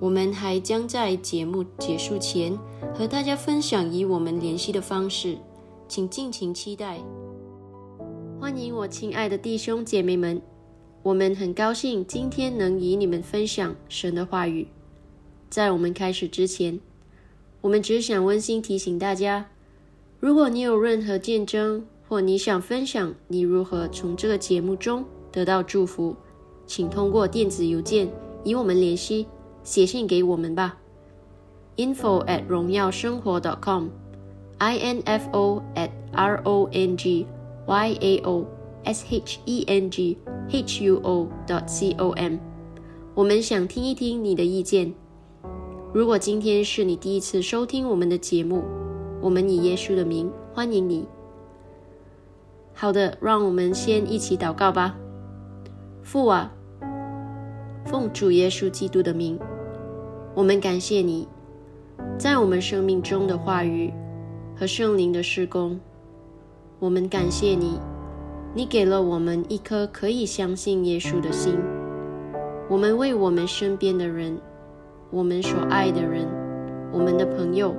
我们还将在节目结束前和大家分享与我们联系的方式，请尽情期待。欢迎我亲爱的弟兄姐妹们，我们很高兴今天能与你们分享神的话语。在我们开始之前，我们只想温馨提醒大家：如果你有任何见证，或你想分享你如何从这个节目中得到祝福，请通过电子邮件与我们联系。写信给我们吧，info at 荣耀生活 dot .com i n f o at r o n g y a o s h e n g h u o dot c o m。我们想听一听你的意见。如果今天是你第一次收听我们的节目，我们以耶稣的名欢迎你。好的，让我们先一起祷告吧。父啊，奉主耶稣基督的名，我们感谢你，在我们生命中的话语和圣灵的施工。我们感谢你，你给了我们一颗可以相信耶稣的心。我们为我们身边的人。我们所爱的人，我们的朋友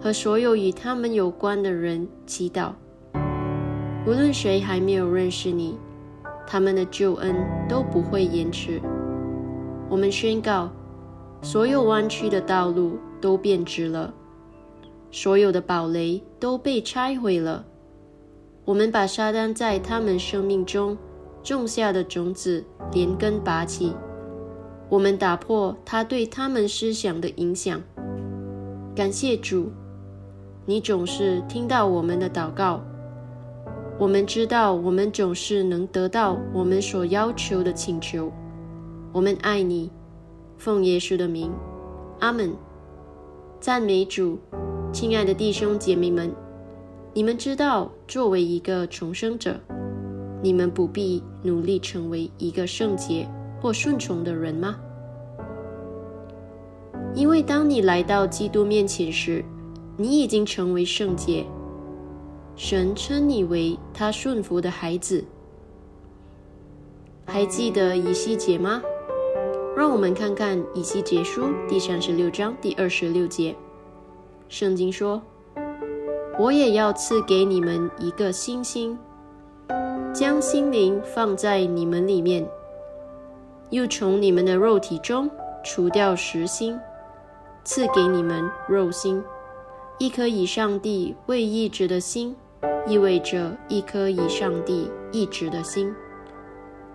和所有与他们有关的人祈祷。无论谁还没有认识你，他们的救恩都不会延迟。我们宣告，所有弯曲的道路都变直了，所有的堡垒都被拆毁了。我们把撒旦在他们生命中种下的种子连根拔起。我们打破他对他们思想的影响。感谢主，你总是听到我们的祷告。我们知道，我们总是能得到我们所要求的请求。我们爱你，奉耶稣的名，阿门。赞美主，亲爱的弟兄姐妹们，你们知道，作为一个重生者，你们不必努力成为一个圣洁。或顺从的人吗？因为当你来到基督面前时，你已经成为圣洁。神称你为他顺服的孩子。还记得以西结吗？让我们看看以西结书第三十六章第二十六节。圣经说：“我也要赐给你们一个新心，将心灵放在你们里面。”又从你们的肉体中除掉实心，赐给你们肉心。一颗以上帝为意志的心，意味着一颗以上帝意志的心。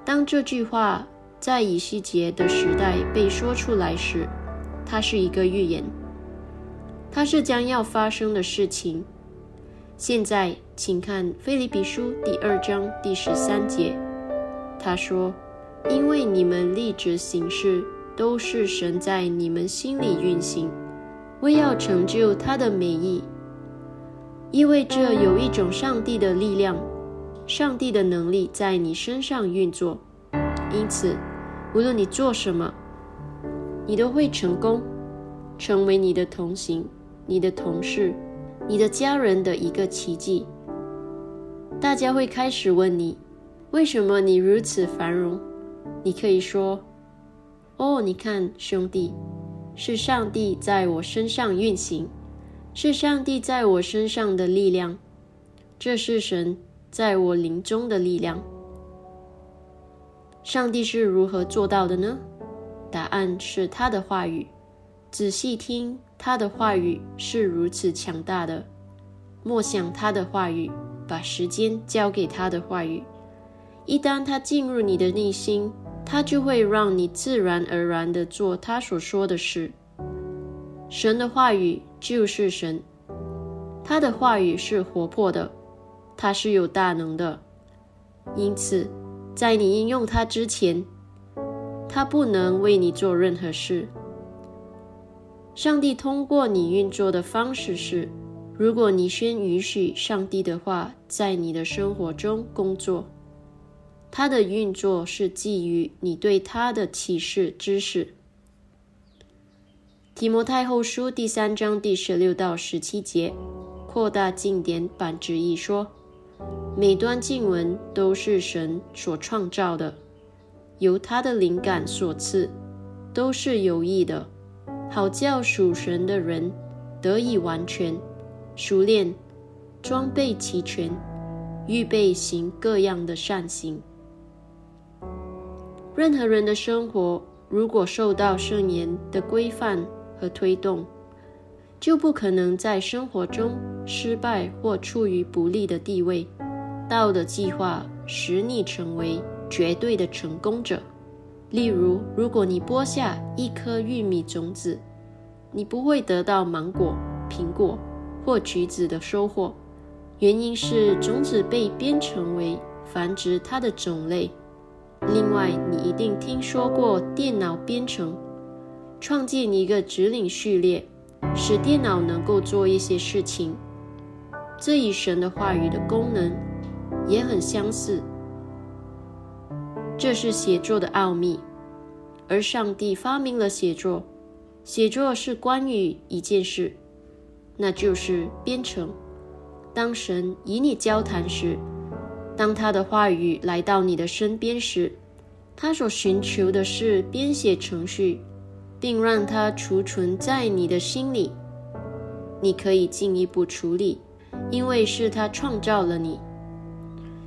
当这句话在以西结的时代被说出来时，它是一个预言，它是将要发生的事情。现在，请看《菲利比书》第二章第十三节，他说。因为你们立志行事，都是神在你们心里运行，为要成就他的美意，意味着有一种上帝的力量、上帝的能力在你身上运作。因此，无论你做什么，你都会成功，成为你的同行、你的同事、你的家人的一个奇迹。大家会开始问你：为什么你如此繁荣？你可以说：“哦，你看，兄弟，是上帝在我身上运行，是上帝在我身上的力量，这是神在我灵中的力量。上帝是如何做到的呢？答案是他的话语。仔细听，他的话语是如此强大的。默想他的话语，把时间交给他的话语。一旦他进入你的内心。”他就会让你自然而然地做他所说的事。神的话语就是神，他的话语是活泼的，他是有大能的。因此，在你应用它之前，它不能为你做任何事。上帝通过你运作的方式是：如果你先允许上帝的话在你的生活中工作。它的运作是基于你对它的启示知识。提摩太后书第三章第十六到十七节，扩大经典版之意说：每段经文都是神所创造的，由他的灵感所赐，都是有益的，好叫属神的人得以完全、熟练、装备齐全，预备行各样的善行。任何人的生活如果受到圣言的规范和推动，就不可能在生活中失败或处于不利的地位。道的计划使你成为绝对的成功者。例如，如果你播下一颗玉米种子，你不会得到芒果、苹果或橘子的收获，原因是种子被编程为繁殖它的种类。另外，你一定听说过电脑编程，创建一个指令序列，使电脑能够做一些事情。这与神的话语的功能也很相似。这是写作的奥秘，而上帝发明了写作。写作是关于一件事，那就是编程。当神与你交谈时，当他的话语来到你的身边时，他所寻求的是编写程序，并让它储存在你的心里。你可以进一步处理，因为是他创造了你。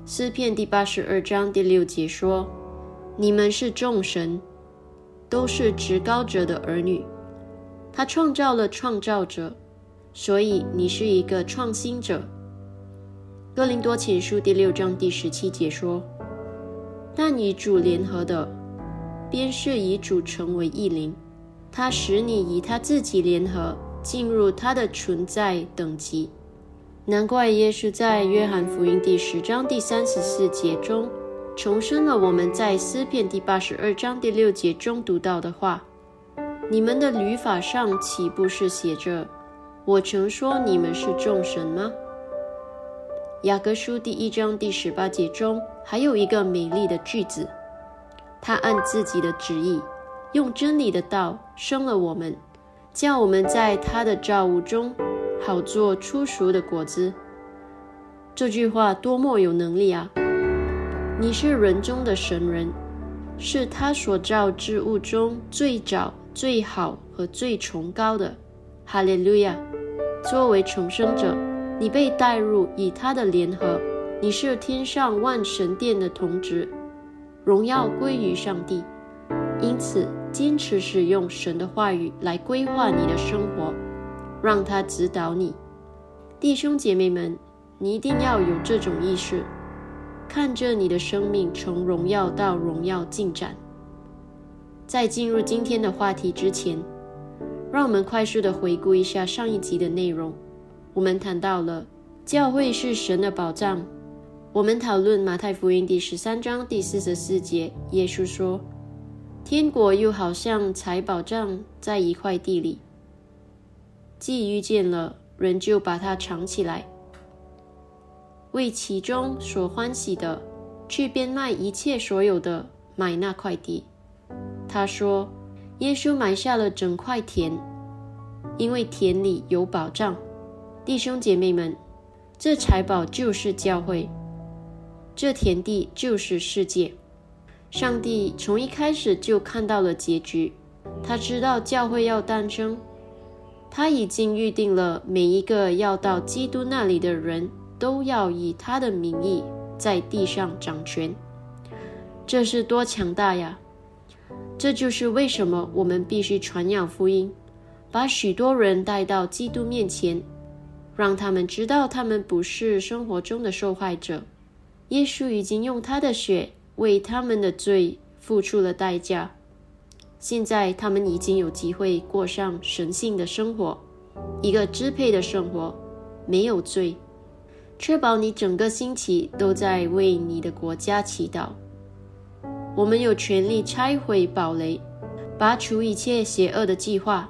诗篇第八十二章第六节说：“你们是众神，都是至高者的儿女。”他创造了创造者，所以你是一个创新者。哥林多前书第六章第十七节说：“但与主联合的，便是与主成为一灵。他使你与他自己联合，进入他的存在等级。难怪耶稣在约翰福音第十章第三十四节中，重申了我们在诗篇第八十二章第六节中读到的话。”你们的律法上岂不是写着：“我曾说你们是众神吗？”雅各书第一章第十八节中还有一个美丽的句子：“他按自己的旨意，用真理的道生了我们，叫我们在他的造物中好做出熟的果子。”这句话多么有能力啊！你是人中的神人，是他所造之物中最早。最好和最崇高的，哈利路亚！作为重生者，你被带入与他的联合，你是天上万神殿的同职，荣耀归于上帝。因此，坚持使用神的话语来规划你的生活，让他指导你。弟兄姐妹们，你一定要有这种意识，看着你的生命从荣耀到荣耀进展。在进入今天的话题之前，让我们快速的回顾一下上一集的内容。我们谈到了教会是神的宝藏。我们讨论马太福音第十三章第四十四节，耶稣说：“天国又好像财宝藏在一块地里，既遇见了人，就把它藏起来，为其中所欢喜的，去变卖一切所有的，买那块地。”他说：“耶稣埋下了整块田，因为田里有宝藏。弟兄姐妹们，这财宝就是教会，这田地就是世界。上帝从一开始就看到了结局，他知道教会要诞生，他已经预定了每一个要到基督那里的人都要以他的名义在地上掌权。这是多强大呀！”这就是为什么我们必须传扬福音，把许多人带到基督面前，让他们知道他们不是生活中的受害者。耶稣已经用他的血为他们的罪付出了代价，现在他们已经有机会过上神性的生活，一个支配的生活，没有罪，确保你整个星期都在为你的国家祈祷。我们有权利拆毁堡垒，拔除一切邪恶的计划，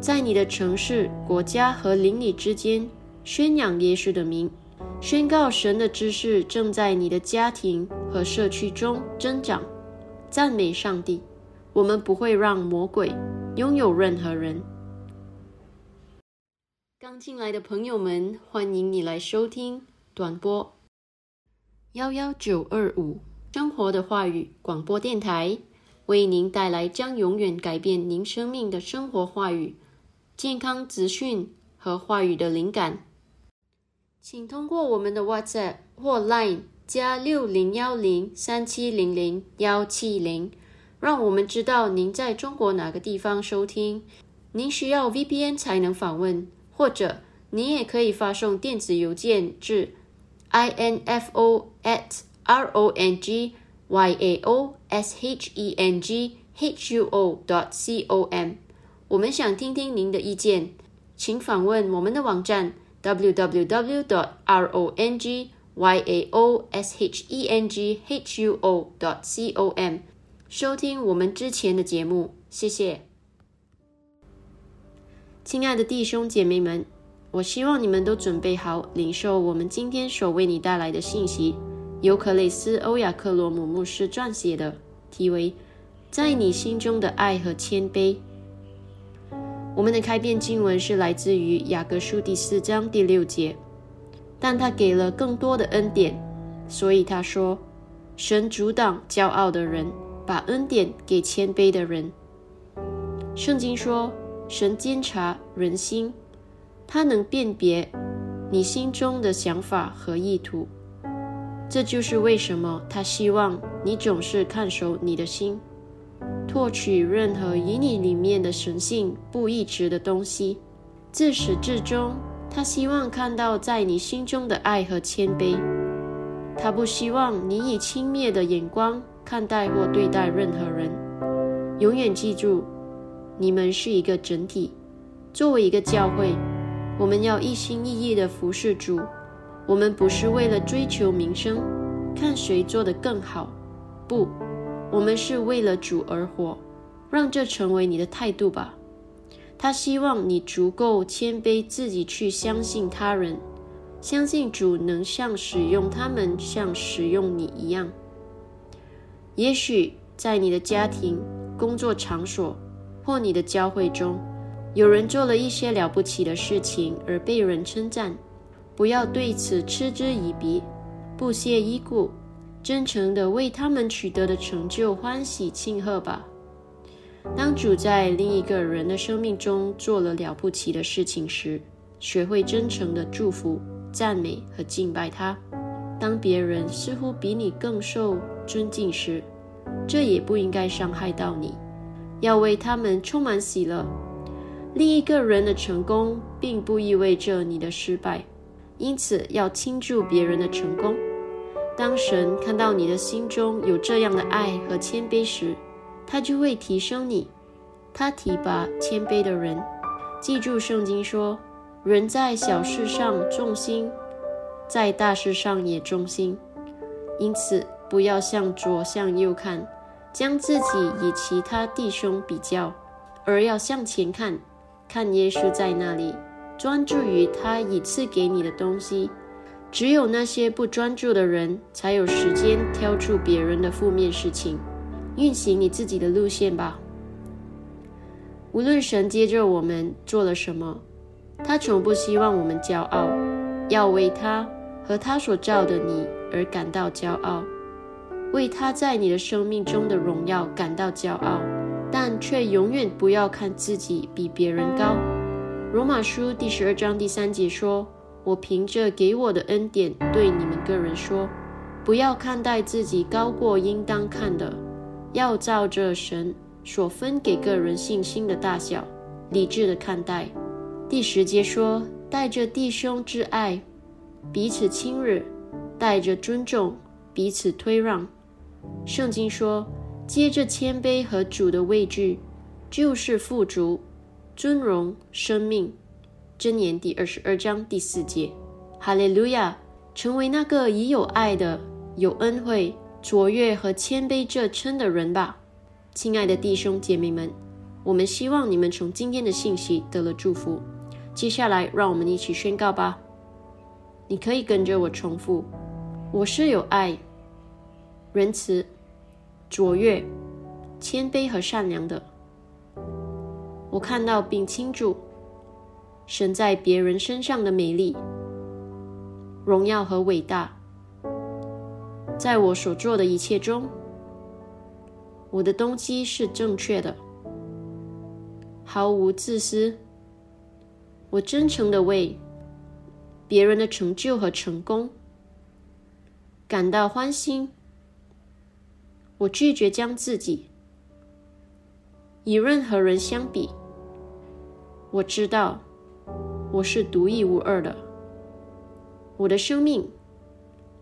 在你的城市、国家和邻里之间宣扬耶稣的名，宣告神的知识正在你的家庭和社区中增长。赞美上帝！我们不会让魔鬼拥有任何人。刚进来的朋友们，欢迎你来收听短波幺幺九二五。生活的话语广播电台为您带来将永远改变您生命的生活话语、健康资讯和话语的灵感。请通过我们的 WhatsApp 或 Line 加六零幺零三七零零幺七零，让我们知道您在中国哪个地方收听。您需要 VPN 才能访问，或者您也可以发送电子邮件至 info at r o n g y a o s h e n g h u o dot c o m，我们想听听您的意见，请访问我们的网站 www.dot.rongyaoshenghuo.dot.com 收听我们之前的节目，谢谢。亲爱的弟兄姐妹们，我希望你们都准备好领受我们今天所为你带来的信息，由克雷斯·欧亚克罗姆牧师撰写的，题为《在你心中的爱和谦卑》。我们的开篇经文是来自于雅各书第四章第六节，但他给了更多的恩典，所以他说：“神阻挡骄傲的人，把恩典给谦卑的人。”圣经说：“神监察人心，他能辨别你心中的想法和意图。”这就是为什么他希望你总是看守你的心。唾取任何与你里面的神性不一致的东西。自始至终，他希望看到在你心中的爱和谦卑。他不希望你以轻蔑的眼光看待或对待任何人。永远记住，你们是一个整体。作为一个教会，我们要一心一意地服侍主。我们不是为了追求名声，看谁做得更好。不。我们是为了主而活，让这成为你的态度吧。他希望你足够谦卑自己，去相信他人，相信主能像使用他们，像使用你一样。也许在你的家庭、工作场所或你的教会中，有人做了一些了不起的事情而被人称赞，不要对此嗤之以鼻，不屑一顾。真诚地为他们取得的成就欢喜庆贺吧。当主在另一个人的生命中做了了不起的事情时，学会真诚地祝福、赞美和敬拜他。当别人似乎比你更受尊敬时，这也不应该伤害到你。要为他们充满喜乐。另一个人的成功并不意味着你的失败，因此要庆祝别人的成功。当神看到你的心中有这样的爱和谦卑时，他就会提升你。他提拔谦卑的人。记住，圣经说：“人在小事上重心，在大事上也重心。”因此，不要向左向右看，将自己与其他弟兄比较，而要向前看，看耶稣在那里，专注于他已赐给你的东西。只有那些不专注的人，才有时间挑出别人的负面事情，运行你自己的路线吧。无论神接着我们做了什么，他从不希望我们骄傲，要为他和他所造的你而感到骄傲，为他在你的生命中的荣耀感到骄傲，但却永远不要看自己比别人高。罗马书第十二章第三节说。我凭着给我的恩典对你们个人说：不要看待自己高过应当看的，要照着神所分给个人信心的大小，理智的看待。第十节说：带着弟兄之爱，彼此亲热；带着尊重，彼此推让。圣经说：接着谦卑和主的畏惧，就是富足、尊荣、生命。箴言第二十二章第四节，哈利路亚！成为那个已有爱的、有恩惠、卓越和谦卑这称的人吧，亲爱的弟兄姐妹们，我们希望你们从今天的信息得了祝福。接下来，让我们一起宣告吧。你可以跟着我重复：我是有爱、仁慈、卓越、谦卑和善良的。我看到并倾注。神在别人身上的美丽、荣耀和伟大，在我所做的一切中，我的动机是正确的，毫无自私。我真诚的为别人的成就和成功感到欢心。我拒绝将自己与任何人相比。我知道。我是独一无二的，我的生命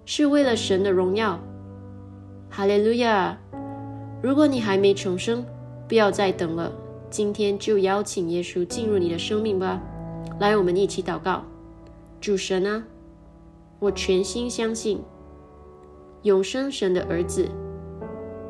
是为了神的荣耀。哈利路亚！如果你还没重生，不要再等了，今天就邀请耶稣进入你的生命吧。来，我们一起祷告。主神啊，我全心相信永生神的儿子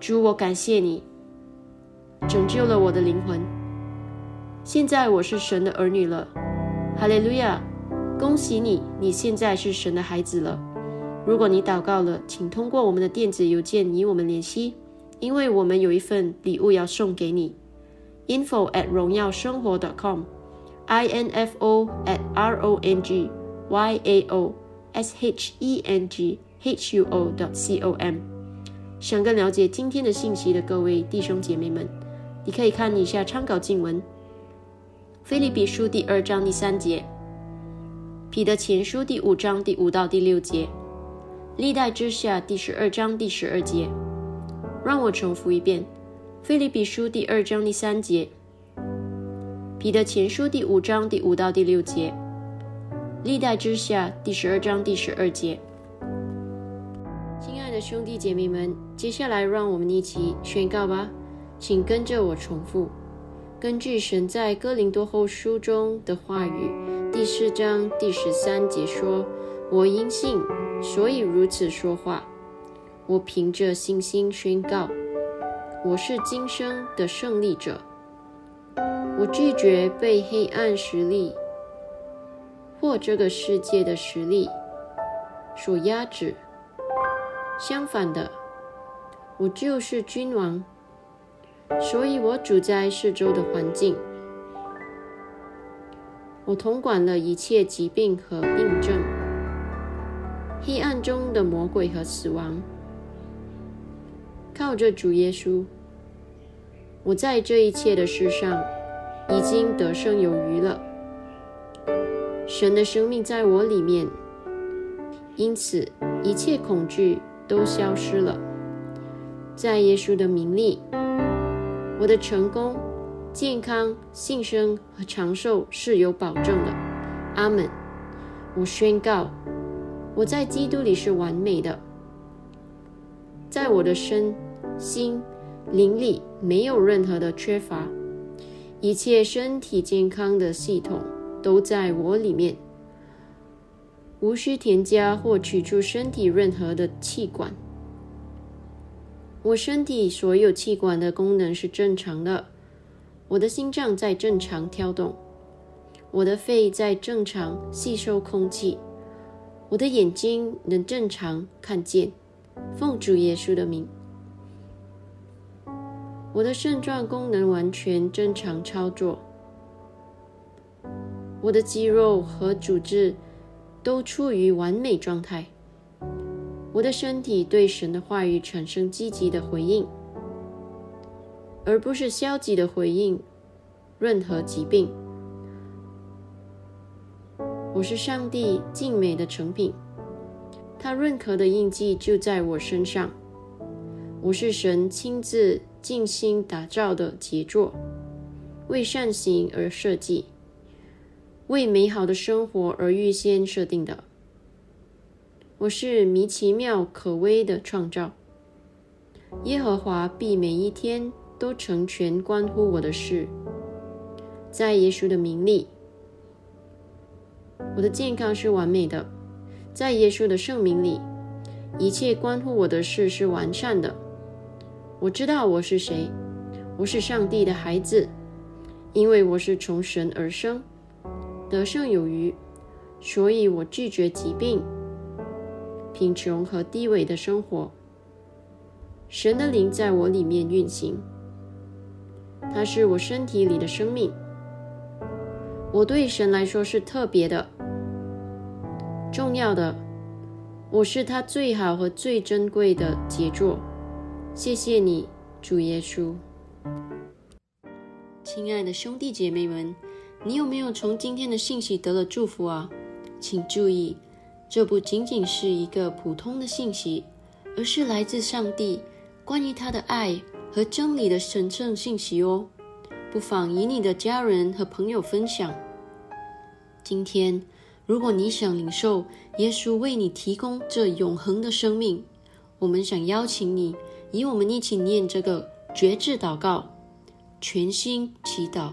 主，我感谢你，拯救了我的灵魂。现在我是神的儿女了，哈利路亚！恭喜你，你现在是神的孩子了。如果你祷告了，请通过我们的电子邮件与我们联系，因为我们有一份礼物要送给你。info at 荣耀生活 .com，i n f o at r o n g y a o s h e n g h u o dot c o m。想更了解今天的信息的各位弟兄姐妹们，你可以看一下参考经文：菲利比书第二章第三节。彼得前书第五章第五到第六节，历代之下第十二章第十二节。让我重复一遍：菲利比书第二章第三节，彼得前书第五章第五到第六节，历代之下第十二章第十二节。兄弟姐妹们，接下来让我们一起宣告吧，请跟着我重复。根据神在哥林多后书中的话语，第四章第十三节说：“我因信，所以如此说话。我凭着信心宣告，我是今生的胜利者。我拒绝被黑暗实力或这个世界的实力所压制。相反的，我就是君王。”所以我主宰四周的环境，我统管了一切疾病和病症，黑暗中的魔鬼和死亡。靠着主耶稣，我在这一切的事上已经得胜有余了。神的生命在我里面，因此一切恐惧都消失了。在耶稣的名里。我的成功、健康、幸生和长寿是有保证的。阿门。我宣告，我在基督里是完美的，在我的身心灵里没有任何的缺乏，一切身体健康的系统都在我里面，无需添加或取出身体任何的器官。我身体所有器官的功能是正常的，我的心脏在正常跳动，我的肺在正常吸收空气，我的眼睛能正常看见。奉主耶稣的名，我的肾脏功能完全正常操作，我的肌肉和组织都处于完美状态。我的身体对神的话语产生积极的回应，而不是消极的回应任何疾病。我是上帝静美的成品，他认可的印记就在我身上。我是神亲自精心打造的杰作，为善行而设计，为美好的生活而预先设定的。我是迷奇妙可微的创造，耶和华必每一天都成全关乎我的事，在耶稣的名里，我的健康是完美的，在耶稣的圣名里，一切关乎我的事是完善的。我知道我是谁，我是上帝的孩子，因为我是从神而生，得胜有余，所以我拒绝疾病。贫穷和低微的生活，神的灵在我里面运行，它是我身体里的生命。我对神来说是特别的、重要的，我是他最好和最珍贵的杰作。谢谢你，主耶稣。亲爱的兄弟姐妹们，你有没有从今天的信息得了祝福啊？请注意。这不仅仅是一个普通的信息，而是来自上帝关于他的爱和真理的神圣信息哦。不妨与你的家人和朋友分享。今天，如果你想领受耶稣为你提供这永恒的生命，我们想邀请你与我们一起念这个绝志祷告，全心祈祷，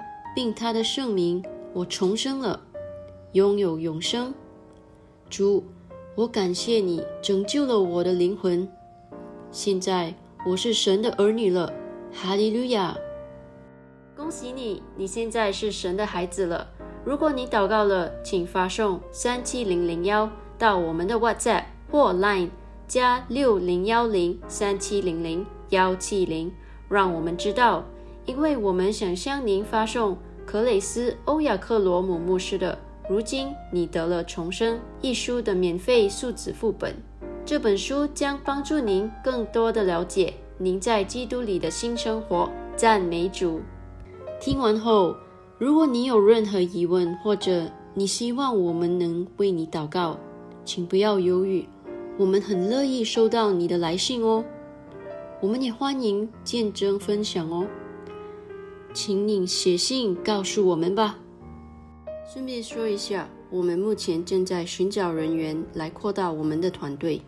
并他的圣名，我重生了，拥有永生。主，我感谢你拯救了我的灵魂。现在我是神的儿女了，哈利路亚。恭喜你，你现在是神的孩子了。如果你祷告了，请发送三七零零幺到我们的 WhatsApp 或 Line 加六零幺零三七零零幺七零，让我们知道，因为我们想向您发送克雷斯欧亚克罗姆牧师的《如今你得了重生》一书的免费数字副本。这本书将帮助您更多的了解您在基督里的新生活。赞美主！听完后，如果你有任何疑问，或者你希望我们能为你祷告，请不要犹豫，我们很乐意收到你的来信哦。我们也欢迎见证分享哦，请你写信告诉我们吧。顺便说一下，我们目前正在寻找人员来扩大我们的团队。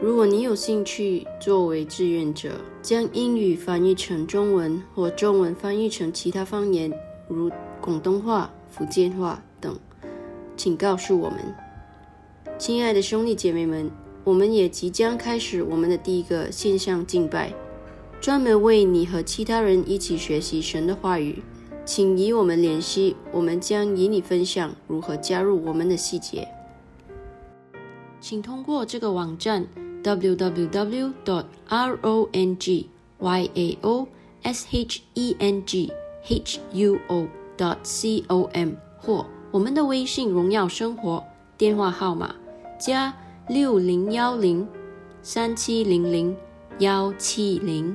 如果你有兴趣作为志愿者，将英语翻译成中文或中文翻译成其他方言，如广东话、福建话等，请告诉我们。亲爱的兄弟姐妹们，我们也即将开始我们的第一个线上敬拜，专门为你和其他人一起学习神的话语。请与我们联系，我们将与你分享如何加入我们的细节。请通过这个网站。www.dot.rongyao.shenghuo.dot.com 或我们的微信“荣耀生活”电话号码加六零幺零三七零零幺七零，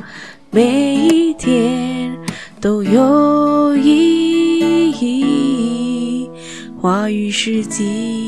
每一天都有意义。话语是记。